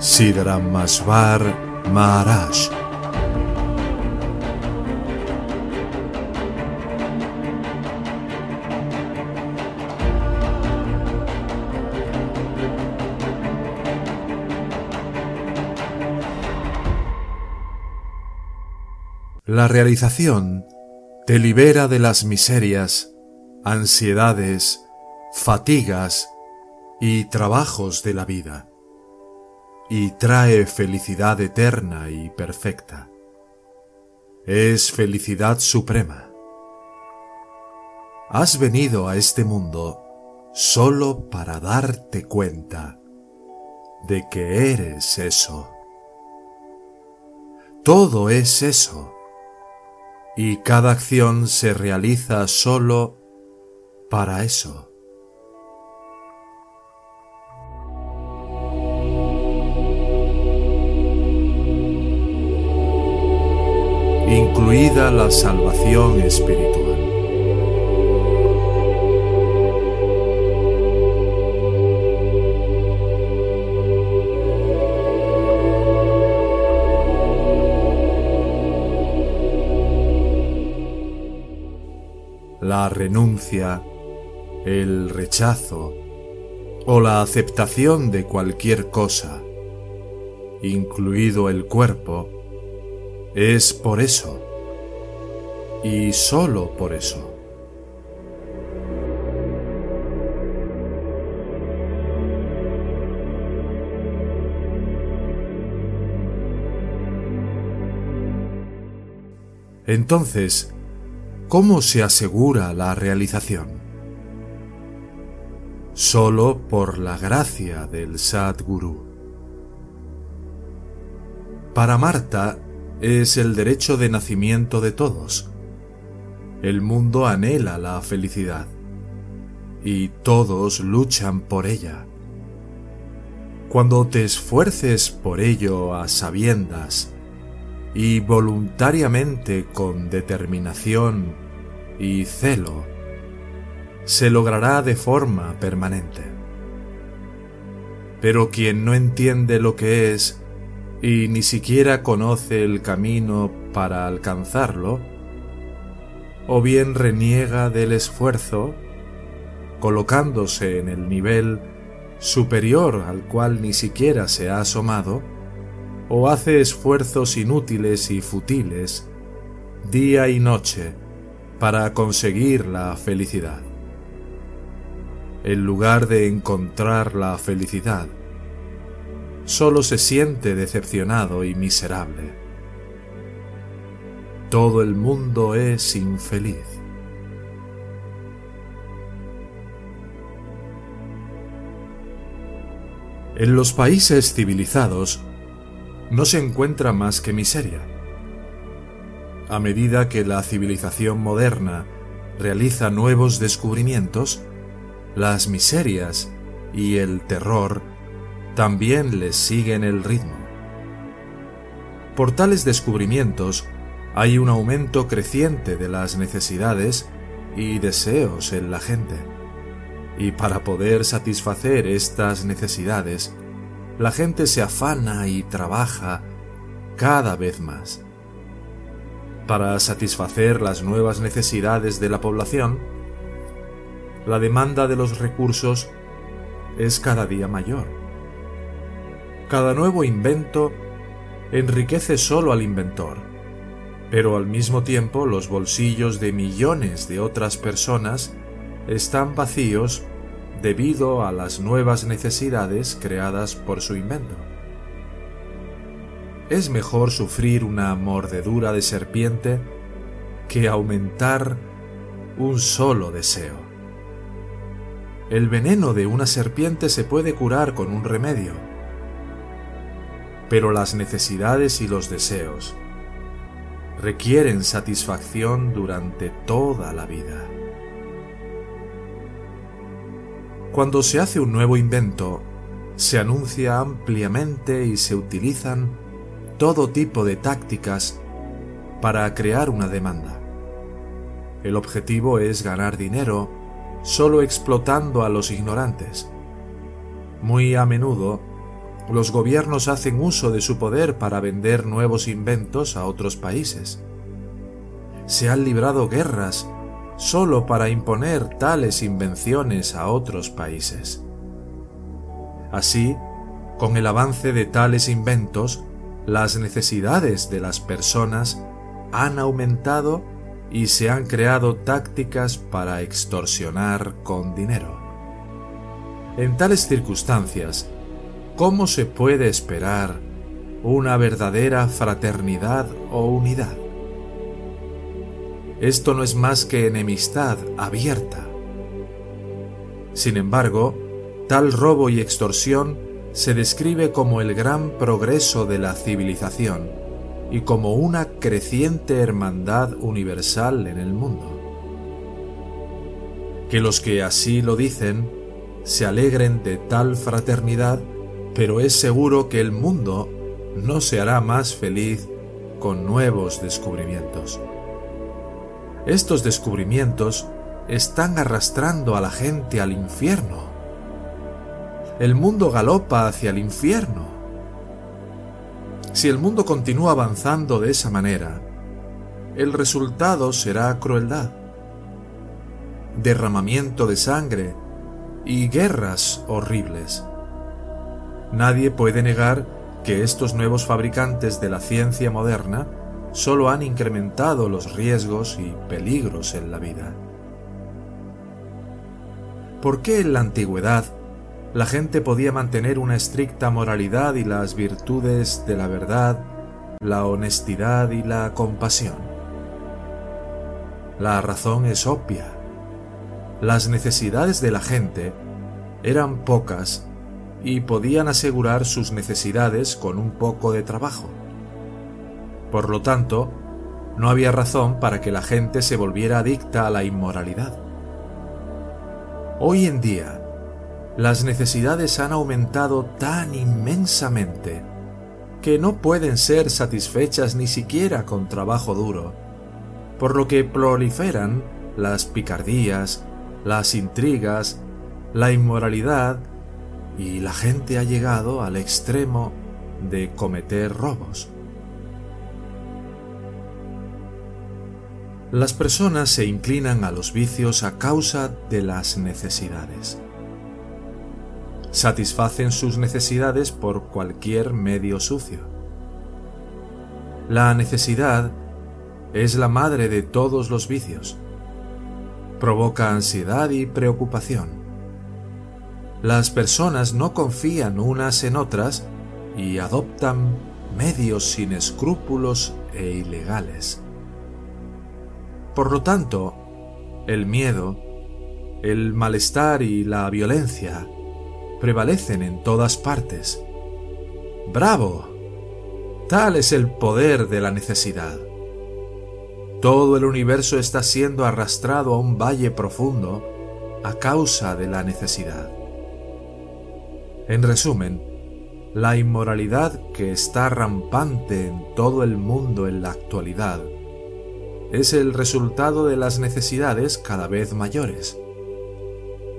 Siddharamasvar Maharaj. La realización te libera de las miserias, ansiedades, fatigas y trabajos de la vida, y trae felicidad eterna y perfecta. Es felicidad suprema. Has venido a este mundo solo para darte cuenta de que eres eso. Todo es eso y cada acción se realiza solo para eso. Incluida la salvación espiritual. la renuncia, el rechazo o la aceptación de cualquier cosa, incluido el cuerpo, es por eso y solo por eso. Entonces, ¿Cómo se asegura la realización? Solo por la gracia del Sadguru. Para Marta es el derecho de nacimiento de todos. El mundo anhela la felicidad y todos luchan por ella. Cuando te esfuerces por ello a sabiendas y voluntariamente con determinación y celo, se logrará de forma permanente. Pero quien no entiende lo que es y ni siquiera conoce el camino para alcanzarlo, o bien reniega del esfuerzo, colocándose en el nivel superior al cual ni siquiera se ha asomado, o hace esfuerzos inútiles y futiles día y noche para conseguir la felicidad. En lugar de encontrar la felicidad, solo se siente decepcionado y miserable. Todo el mundo es infeliz. En los países civilizados, no se encuentra más que miseria. A medida que la civilización moderna realiza nuevos descubrimientos, las miserias y el terror también les siguen el ritmo. Por tales descubrimientos hay un aumento creciente de las necesidades y deseos en la gente. Y para poder satisfacer estas necesidades, la gente se afana y trabaja cada vez más. Para satisfacer las nuevas necesidades de la población, la demanda de los recursos es cada día mayor. Cada nuevo invento enriquece solo al inventor, pero al mismo tiempo los bolsillos de millones de otras personas están vacíos debido a las nuevas necesidades creadas por su invento. Es mejor sufrir una mordedura de serpiente que aumentar un solo deseo. El veneno de una serpiente se puede curar con un remedio, pero las necesidades y los deseos requieren satisfacción durante toda la vida. Cuando se hace un nuevo invento, se anuncia ampliamente y se utilizan todo tipo de tácticas para crear una demanda. El objetivo es ganar dinero solo explotando a los ignorantes. Muy a menudo, los gobiernos hacen uso de su poder para vender nuevos inventos a otros países. Se han librado guerras solo para imponer tales invenciones a otros países. Así, con el avance de tales inventos, las necesidades de las personas han aumentado y se han creado tácticas para extorsionar con dinero. En tales circunstancias, ¿cómo se puede esperar una verdadera fraternidad o unidad? Esto no es más que enemistad abierta. Sin embargo, tal robo y extorsión se describe como el gran progreso de la civilización y como una creciente hermandad universal en el mundo. Que los que así lo dicen se alegren de tal fraternidad, pero es seguro que el mundo no se hará más feliz con nuevos descubrimientos. Estos descubrimientos están arrastrando a la gente al infierno. El mundo galopa hacia el infierno si el mundo continúa avanzando de esa manera, el resultado será crueldad, derramamiento de sangre y guerras horribles. Nadie puede negar que estos nuevos fabricantes de la ciencia moderna solo han incrementado los riesgos y peligros en la vida. ¿Por qué en la antigüedad la gente podía mantener una estricta moralidad y las virtudes de la verdad, la honestidad y la compasión. La razón es obvia. Las necesidades de la gente eran pocas y podían asegurar sus necesidades con un poco de trabajo. Por lo tanto, no había razón para que la gente se volviera adicta a la inmoralidad. Hoy en día, las necesidades han aumentado tan inmensamente que no pueden ser satisfechas ni siquiera con trabajo duro, por lo que proliferan las picardías, las intrigas, la inmoralidad y la gente ha llegado al extremo de cometer robos. Las personas se inclinan a los vicios a causa de las necesidades satisfacen sus necesidades por cualquier medio sucio. La necesidad es la madre de todos los vicios. Provoca ansiedad y preocupación. Las personas no confían unas en otras y adoptan medios sin escrúpulos e ilegales. Por lo tanto, el miedo, el malestar y la violencia prevalecen en todas partes. ¡Bravo! Tal es el poder de la necesidad. Todo el universo está siendo arrastrado a un valle profundo a causa de la necesidad. En resumen, la inmoralidad que está rampante en todo el mundo en la actualidad es el resultado de las necesidades cada vez mayores.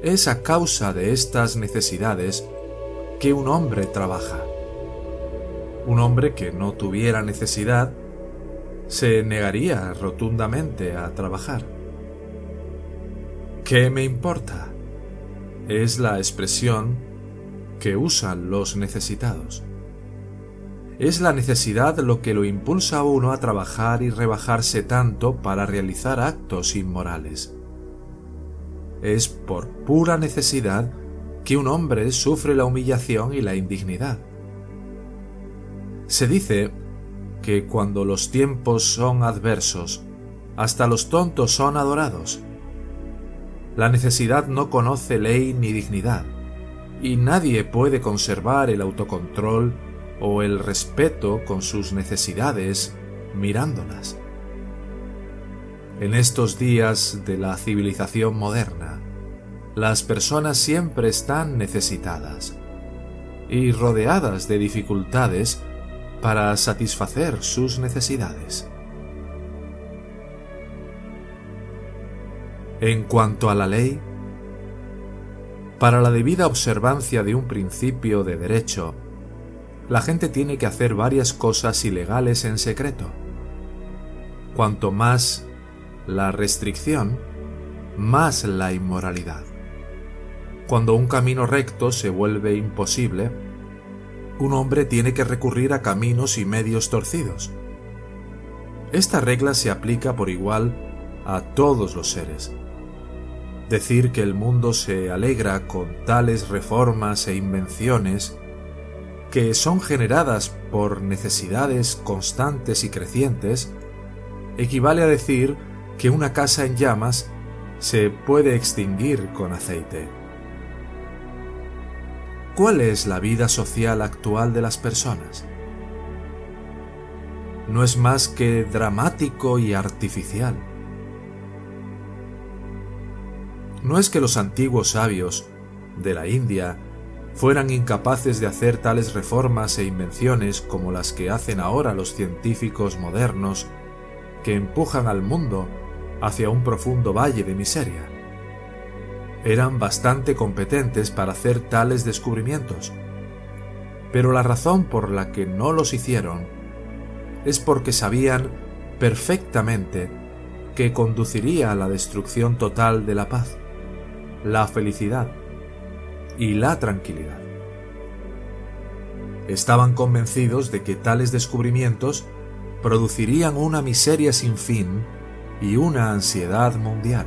Es a causa de estas necesidades que un hombre trabaja. Un hombre que no tuviera necesidad se negaría rotundamente a trabajar. ¿Qué me importa? Es la expresión que usan los necesitados. Es la necesidad lo que lo impulsa a uno a trabajar y rebajarse tanto para realizar actos inmorales. Es por pura necesidad que un hombre sufre la humillación y la indignidad. Se dice que cuando los tiempos son adversos, hasta los tontos son adorados. La necesidad no conoce ley ni dignidad, y nadie puede conservar el autocontrol o el respeto con sus necesidades mirándolas. En estos días de la civilización moderna, las personas siempre están necesitadas y rodeadas de dificultades para satisfacer sus necesidades. En cuanto a la ley, para la debida observancia de un principio de derecho, la gente tiene que hacer varias cosas ilegales en secreto. Cuanto más la restricción, más la inmoralidad. Cuando un camino recto se vuelve imposible, un hombre tiene que recurrir a caminos y medios torcidos. Esta regla se aplica por igual a todos los seres. Decir que el mundo se alegra con tales reformas e invenciones que son generadas por necesidades constantes y crecientes, equivale a decir que una casa en llamas se puede extinguir con aceite. ¿Cuál es la vida social actual de las personas? No es más que dramático y artificial No es que los antiguos sabios de la India fueran incapaces de hacer tales reformas e invenciones como las que hacen ahora los científicos modernos que empujan al mundo hacia un profundo valle de miseria. Eran bastante competentes para hacer tales descubrimientos, pero la razón por la que no los hicieron es porque sabían perfectamente que conduciría a la destrucción total de la paz la felicidad y la tranquilidad. Estaban convencidos de que tales descubrimientos producirían una miseria sin fin y una ansiedad mundial.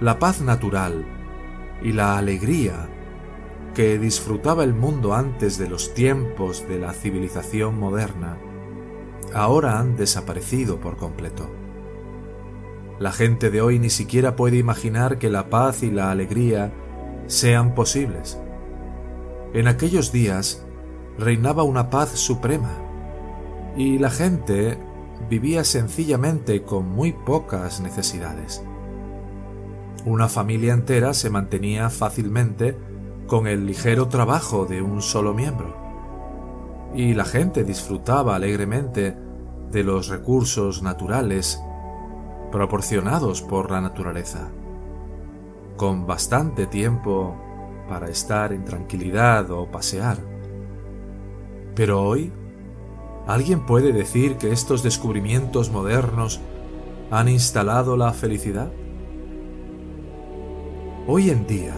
La paz natural y la alegría que disfrutaba el mundo antes de los tiempos de la civilización moderna ahora han desaparecido por completo. La gente de hoy ni siquiera puede imaginar que la paz y la alegría sean posibles. En aquellos días reinaba una paz suprema y la gente vivía sencillamente con muy pocas necesidades. Una familia entera se mantenía fácilmente con el ligero trabajo de un solo miembro. Y la gente disfrutaba alegremente de los recursos naturales proporcionados por la naturaleza, con bastante tiempo para estar en tranquilidad o pasear. Pero hoy, ¿alguien puede decir que estos descubrimientos modernos han instalado la felicidad? Hoy en día,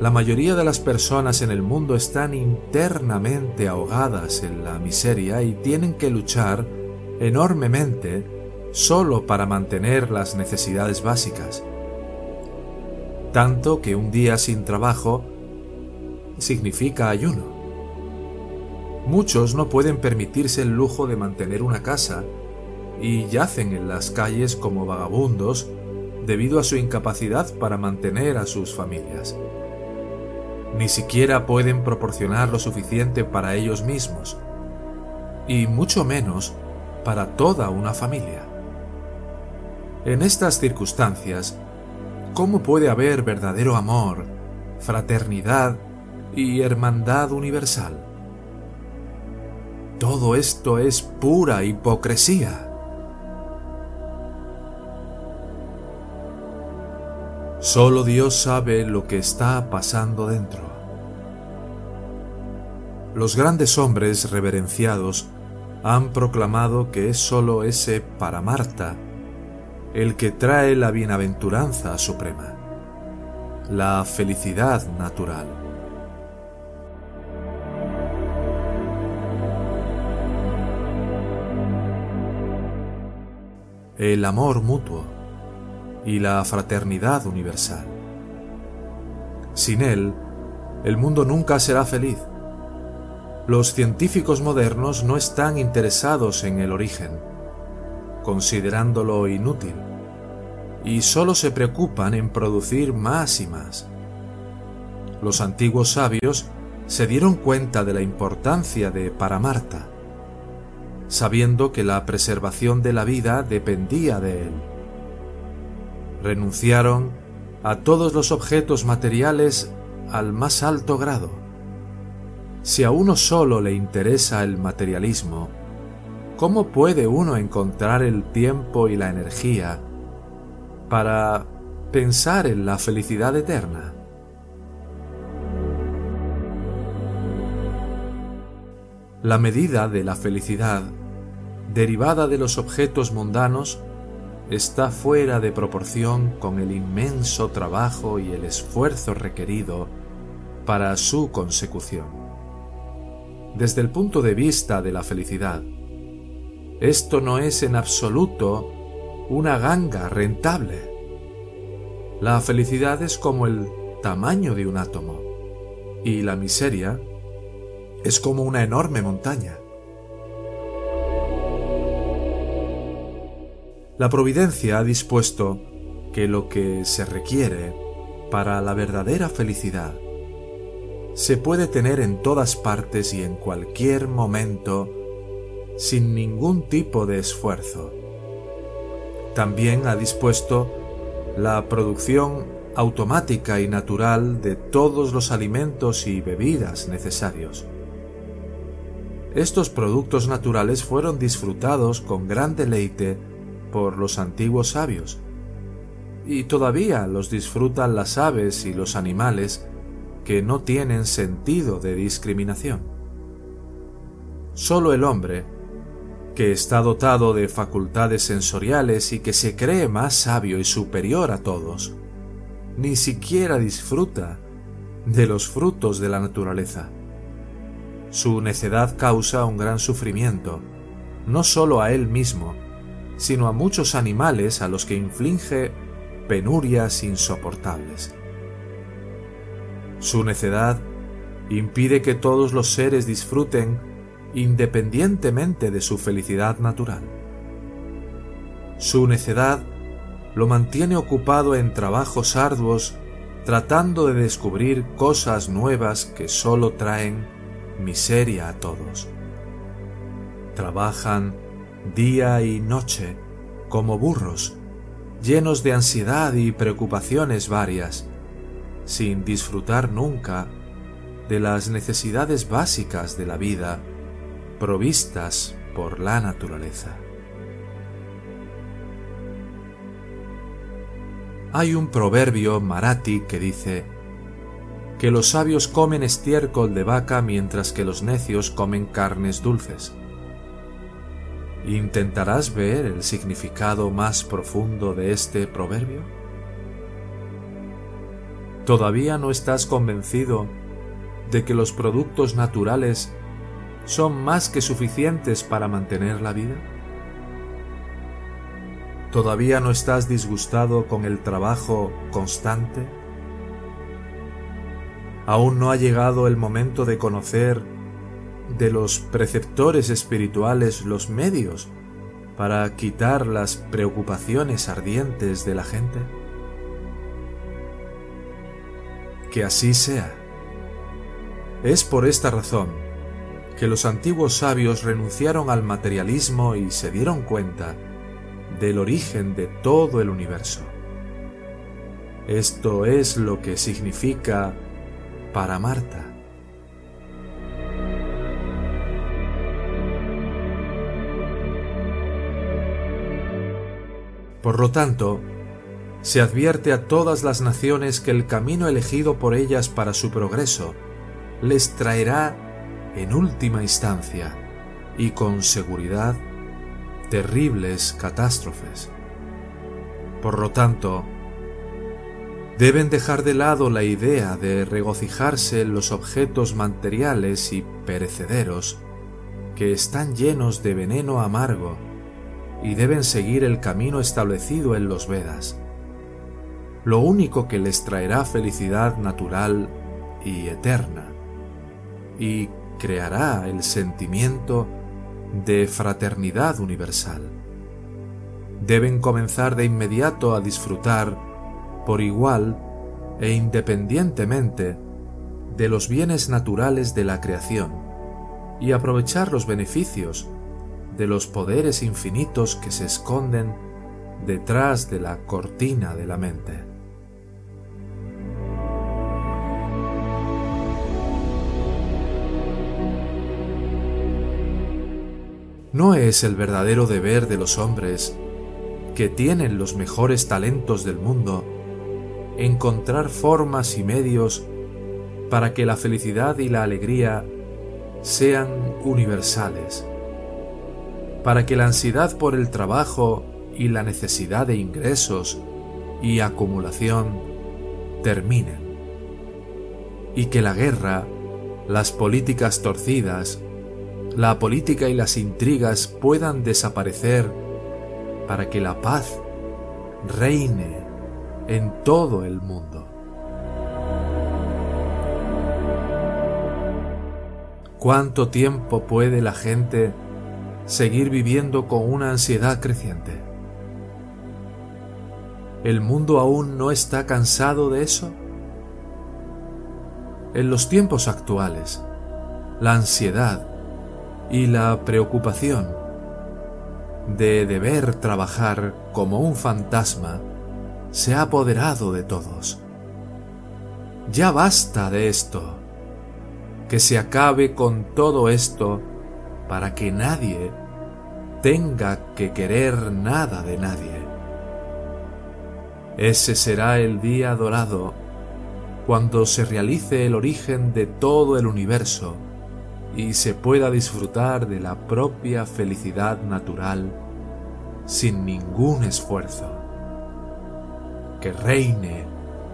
la mayoría de las personas en el mundo están internamente ahogadas en la miseria y tienen que luchar enormemente solo para mantener las necesidades básicas. Tanto que un día sin trabajo significa ayuno. Muchos no pueden permitirse el lujo de mantener una casa y yacen en las calles como vagabundos debido a su incapacidad para mantener a sus familias. Ni siquiera pueden proporcionar lo suficiente para ellos mismos, y mucho menos para toda una familia. En estas circunstancias, ¿cómo puede haber verdadero amor, fraternidad y hermandad universal? Todo esto es pura hipocresía. Solo Dios sabe lo que está pasando dentro. Los grandes hombres reverenciados han proclamado que es sólo ese para Marta el que trae la bienaventuranza suprema, la felicidad natural. el amor mutuo y la fraternidad universal. Sin él, el mundo nunca será feliz. Los científicos modernos no están interesados en el origen, considerándolo inútil, y solo se preocupan en producir más y más. Los antiguos sabios se dieron cuenta de la importancia de Paramarta, sabiendo que la preservación de la vida dependía de él. Renunciaron a todos los objetos materiales al más alto grado. Si a uno solo le interesa el materialismo, ¿cómo puede uno encontrar el tiempo y la energía para pensar en la felicidad eterna? La medida de la felicidad, derivada de los objetos mundanos, está fuera de proporción con el inmenso trabajo y el esfuerzo requerido para su consecución. Desde el punto de vista de la felicidad, esto no es en absoluto una ganga rentable. La felicidad es como el tamaño de un átomo y la miseria es como una enorme montaña. La providencia ha dispuesto que lo que se requiere para la verdadera felicidad se puede tener en todas partes y en cualquier momento sin ningún tipo de esfuerzo. También ha dispuesto la producción automática y natural de todos los alimentos y bebidas necesarios. Estos productos naturales fueron disfrutados con gran deleite por los antiguos sabios, y todavía los disfrutan las aves y los animales que no tienen sentido de discriminación. Solo el hombre, que está dotado de facultades sensoriales y que se cree más sabio y superior a todos, ni siquiera disfruta de los frutos de la naturaleza. Su necedad causa un gran sufrimiento, no solo a él mismo, sino a muchos animales a los que inflige penurias insoportables. Su necedad impide que todos los seres disfruten independientemente de su felicidad natural. Su necedad lo mantiene ocupado en trabajos arduos tratando de descubrir cosas nuevas que sólo traen miseria a todos. Trabajan día y noche como burros, llenos de ansiedad y preocupaciones varias, sin disfrutar nunca de las necesidades básicas de la vida provistas por la naturaleza. Hay un proverbio marathi que dice, que los sabios comen estiércol de vaca mientras que los necios comen carnes dulces. ¿Intentarás ver el significado más profundo de este proverbio? ¿Todavía no estás convencido de que los productos naturales son más que suficientes para mantener la vida? ¿Todavía no estás disgustado con el trabajo constante? Aún no ha llegado el momento de conocer de los preceptores espirituales los medios para quitar las preocupaciones ardientes de la gente. Que así sea. Es por esta razón que los antiguos sabios renunciaron al materialismo y se dieron cuenta del origen de todo el universo. Esto es lo que significa para Marta. Por lo tanto, se advierte a todas las naciones que el camino elegido por ellas para su progreso les traerá, en última instancia, y con seguridad, terribles catástrofes. Por lo tanto, Deben dejar de lado la idea de regocijarse en los objetos materiales y perecederos que están llenos de veneno amargo y deben seguir el camino establecido en los Vedas. Lo único que les traerá felicidad natural y eterna y creará el sentimiento de fraternidad universal. Deben comenzar de inmediato a disfrutar por igual e independientemente de los bienes naturales de la creación y aprovechar los beneficios de los poderes infinitos que se esconden detrás de la cortina de la mente. No es el verdadero deber de los hombres que tienen los mejores talentos del mundo encontrar formas y medios para que la felicidad y la alegría sean universales, para que la ansiedad por el trabajo y la necesidad de ingresos y acumulación terminen, y que la guerra, las políticas torcidas, la política y las intrigas puedan desaparecer para que la paz reine en todo el mundo. ¿Cuánto tiempo puede la gente seguir viviendo con una ansiedad creciente? ¿El mundo aún no está cansado de eso? En los tiempos actuales, la ansiedad y la preocupación de deber trabajar como un fantasma se ha apoderado de todos. Ya basta de esto. Que se acabe con todo esto para que nadie tenga que querer nada de nadie. Ese será el día dorado cuando se realice el origen de todo el universo y se pueda disfrutar de la propia felicidad natural sin ningún esfuerzo. Que reine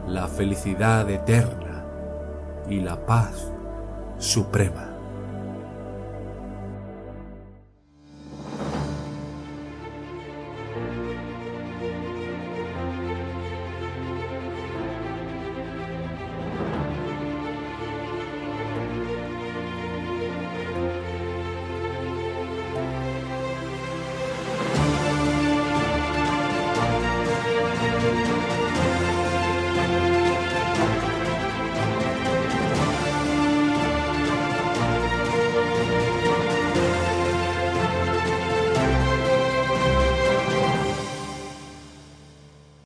la felicidad eterna y la paz suprema.